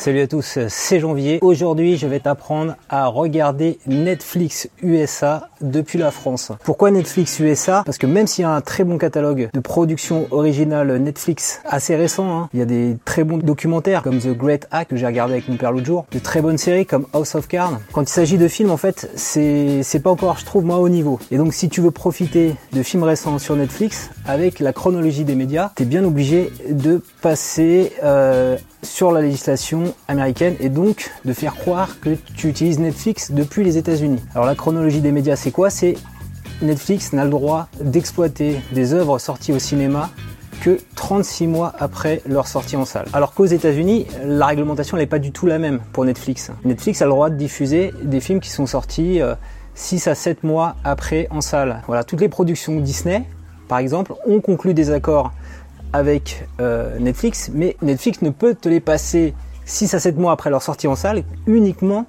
Salut à tous, c'est Janvier. Aujourd'hui, je vais t'apprendre à regarder Netflix USA depuis la France. Pourquoi Netflix USA Parce que même s'il y a un très bon catalogue de production originale Netflix assez récent, hein, il y a des très bons documentaires comme The Great Hack que j'ai regardé avec mon père l'autre jour, de très bonnes séries comme House of Cards. Quand il s'agit de films, en fait, c'est pas encore, je trouve, moi, au niveau. Et donc, si tu veux profiter de films récents sur Netflix avec la chronologie des médias, t'es bien obligé de passer euh, sur la législation américaine et donc de faire croire que tu utilises Netflix depuis les États-Unis. Alors la chronologie des médias, c'est quoi? C'est Netflix n'a le droit d'exploiter des œuvres sorties au cinéma que 36 mois après leur sortie en salle. Alors qu'aux États-Unis, la réglementation n'est pas du tout la même pour Netflix. Netflix a le droit de diffuser des films qui sont sortis 6 à 7 mois après en salle. Voilà, toutes les productions Disney, par exemple, ont conclu des accords avec euh, Netflix, mais Netflix ne peut te les passer 6 à 7 mois après leur sortie en salle uniquement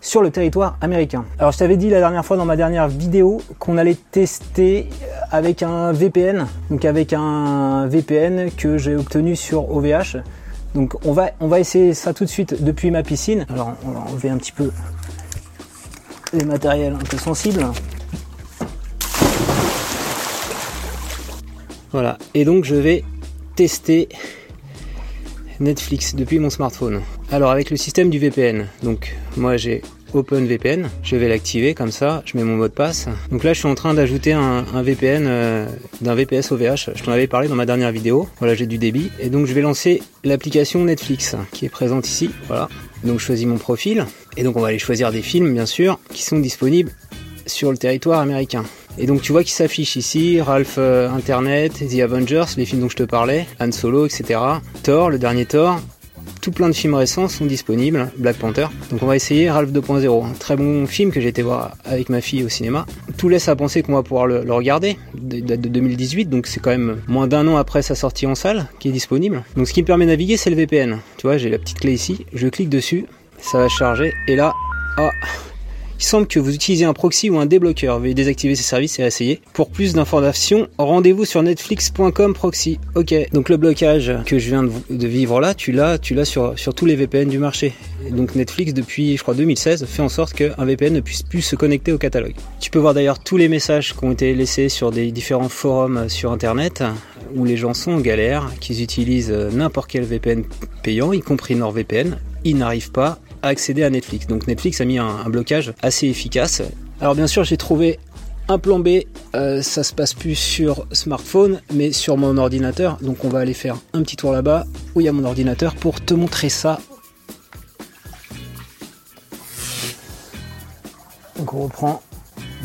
sur le territoire américain. Alors je t'avais dit la dernière fois dans ma dernière vidéo qu'on allait tester avec un VPN, donc avec un VPN que j'ai obtenu sur OVH. Donc on va, on va essayer ça tout de suite depuis ma piscine. Alors on va enlever un petit peu les matériels un peu sensibles. Voilà, et donc je vais tester Netflix depuis mon smartphone. Alors avec le système du VPN, donc moi j'ai OpenVPN, je vais l'activer comme ça, je mets mon mot de passe. Donc là je suis en train d'ajouter un, VPN euh, d'un VPS OVH, je t'en avais parlé dans ma dernière vidéo, voilà j'ai du débit, et donc je vais lancer l'application Netflix qui est présente ici, voilà. Donc je choisis mon profil, et donc on va aller choisir des films bien sûr qui sont disponibles sur le territoire américain. Et donc tu vois qu'il s'affiche ici Ralph euh, Internet, The Avengers, les films dont je te parlais, Han Solo, etc. Thor, le dernier Thor. Tout plein de films récents sont disponibles, Black Panther. Donc on va essayer Ralph 2.0, un très bon film que j'ai été voir avec ma fille au cinéma. Tout laisse à penser qu'on va pouvoir le, regarder, date de 2018, donc c'est quand même moins d'un an après sa sortie en salle qui est disponible. Donc ce qui me permet de naviguer c'est le VPN. Tu vois, j'ai la petite clé ici, je clique dessus, ça va charger, et là, ah, il semble que vous utilisez un proxy ou un débloqueur. Veuillez désactiver ces services et essayer. Pour plus d'informations, rendez-vous sur netflix.com proxy. Ok, donc le blocage que je viens de vivre là, tu l'as, tu l'as sur, sur tous les VPN du marché. donc Netflix depuis, je crois, 2016, fait en sorte qu'un VPN ne puisse plus se connecter au catalogue. Tu peux voir d'ailleurs tous les messages qui ont été laissés sur des différents forums sur Internet où les gens sont en galère, qu'ils utilisent n'importe quel VPN payant, y compris NordVPN. Ils n'arrivent pas accéder à Netflix. Donc Netflix a mis un, blocage assez efficace. Alors bien sûr j'ai trouvé un plan B, euh, ça se passe plus sur smartphone, mais sur mon ordinateur. Donc on va aller faire un petit tour là-bas où il y a mon ordinateur pour te montrer ça. Donc on reprend,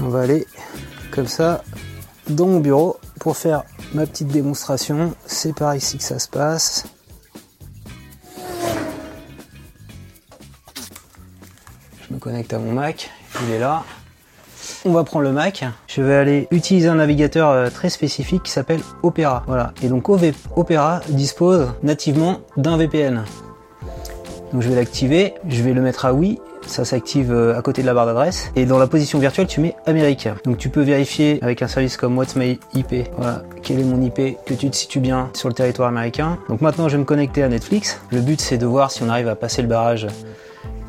on va aller comme ça dans mon bureau pour faire ma petite démonstration. C'est par ici que ça se passe. Connecte à mon Mac, il est là. On va prendre le Mac. Je vais aller utiliser un navigateur euh, très spécifique qui s'appelle Opera. Voilà. Et donc Opera dispose nativement d'un VPN. Donc je vais l'activer, je vais le mettre à oui. Ça s'active euh, à côté de la barre d'adresse. Et dans la position virtuelle, tu mets Amérique. Donc tu peux vérifier avec un service comme What's My IP. Voilà, quel est mon IP, que tu te situes bien sur le territoire américain. Donc maintenant, je vais me connecter à Netflix. Le but, c'est de voir si on arrive à passer le barrage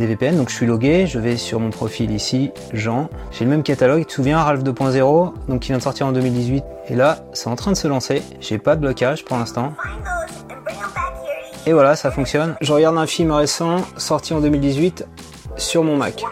VPN. Donc je suis logué, je vais sur mon profil ici, Jean. J'ai le même catalogue, tu te souviens, Ralph 2.0, donc qui vient de sortir en 2018. Et là, c'est en train de se lancer. J'ai pas de blocage pour l'instant. Et voilà, ça fonctionne. Je regarde un film récent, sorti en 2018, sur mon Mac.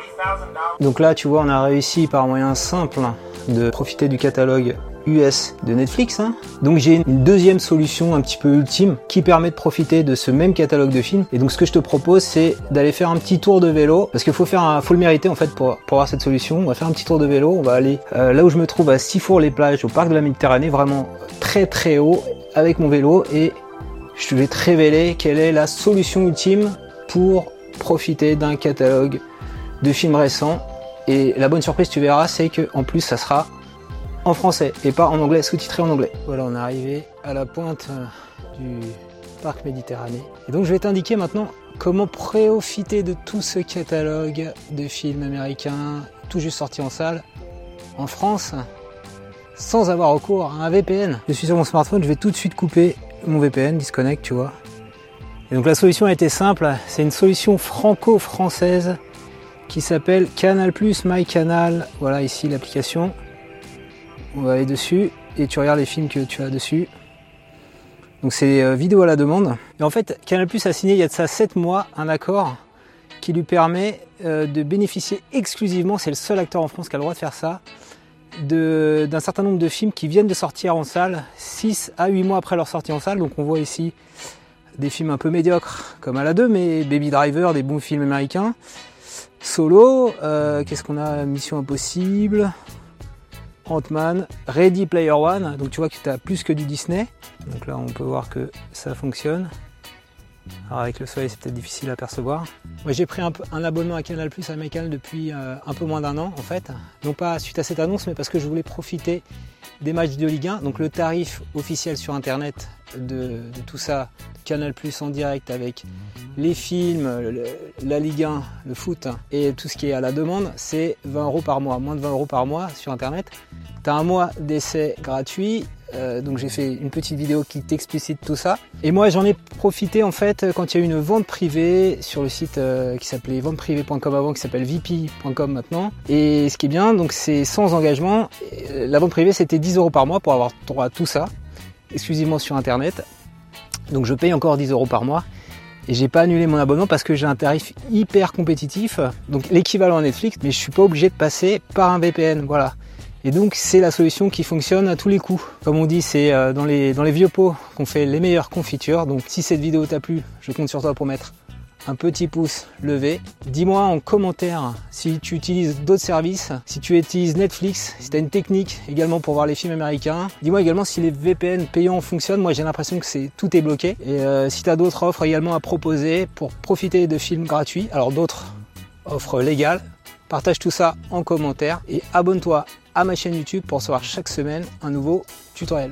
Donc là, tu vois, on a réussi par moyen simple de profiter du catalogue US de Netflix. Hein. Donc j'ai une deuxième solution un petit peu ultime qui permet de profiter de ce même catalogue de films. Et donc ce que je te propose c'est d'aller faire un petit tour de vélo parce qu'il faut faire faut le mériter en fait pour, pour avoir cette solution. On va faire un petit tour de vélo. On va aller euh, là où je me trouve à Sifour-les-Plages au parc de la Méditerranée, vraiment très très haut avec mon vélo et je vais te révéler quelle est la solution ultime pour profiter d'un catalogue de films récents. Et la bonne surprise, tu verras, c'est que en plus, ça sera en français et pas en anglais, sous-titré en anglais. Voilà, on est arrivé à la pointe euh, du parc Méditerranée. Et donc je vais t'indiquer maintenant comment profiter de tout ce catalogue de films américains tout juste sortis en salle en France sans avoir recours à un VPN. Je suis sur mon smartphone, je vais tout de suite couper mon VPN, disconnect, tu vois. Et donc la solution a été simple, c'est une solution franco-française qui s'appelle Canal Plus My Canal. Voilà ici l'application. On va aller dessus et tu regardes les films que tu as dessus. Donc c'est euh, vidéo à la demande. Et en fait, Canal Plus a signé il y a de ça 7 mois un accord qui lui permet euh, de bénéficier exclusivement, c'est le seul acteur en France qui a le droit de faire ça, d'un certain nombre de films qui viennent de sortir en salle 6 à 8 mois après leur sortie en salle. Donc on voit ici des films un peu médiocres comme à la 2, mais Baby Driver, des bons films américains. Solo, euh, qu'est-ce qu'on a? Mission Impossible, Ant-Man, Ready Player One. Donc tu vois que tu as plus que du Disney. Donc là on peut voir que ça fonctionne. Alors avec le soleil c'est peut-être difficile à percevoir. J'ai pris un, abonnement à Canal Plus Américain depuis euh, un peu moins d'un an en fait. Non pas suite à cette annonce mais parce que je voulais profiter des matchs de Ligue 1. Donc le tarif officiel sur internet de, tout ça, Canal Plus en direct avec les films, la Ligue 1, le foot et tout ce qui est à la demande, c'est 20 euros par mois, moins de 20 euros par mois sur internet. Tu as un mois d'essai gratuit, euh, donc j'ai fait une petite vidéo qui t'explicite tout ça. Et moi j'en ai profité en fait quand il y a eu une vente privée sur le site euh, qui s'appelait venteprivée.com avant, qui s'appelle vp.com maintenant. Et ce qui est bien, donc c'est sans engagement. Euh, la vente privée c'était 10 euros par mois pour avoir droit à tout ça exclusivement sur internet. Donc je paye encore 10 euros par mois. Et j'ai pas annulé mon abonnement parce que j'ai un tarif hyper compétitif, donc l'équivalent à Netflix, mais je suis pas obligé de passer par un VPN, voilà. Et donc c'est la solution qui fonctionne à tous les coups. Comme on dit, c'est euh, dans les, dans les vieux pots qu'on fait les meilleures confitures. Donc si cette vidéo t'a plu, je compte sur toi pour mettre un petit pouce levé. Dis-moi en commentaire si tu utilises d'autres services, si tu utilises Netflix, si tu as une technique également pour voir les films américains. Dis-moi également si les VPN payants fonctionnent. Moi j'ai l'impression que c'est tout est bloqué. Et euh, si tu as d'autres offres également à proposer pour profiter de films gratuits, alors d'autres offres légales, partage tout ça en commentaire et abonne-toi à ma chaîne YouTube pour recevoir chaque semaine un nouveau tutoriel.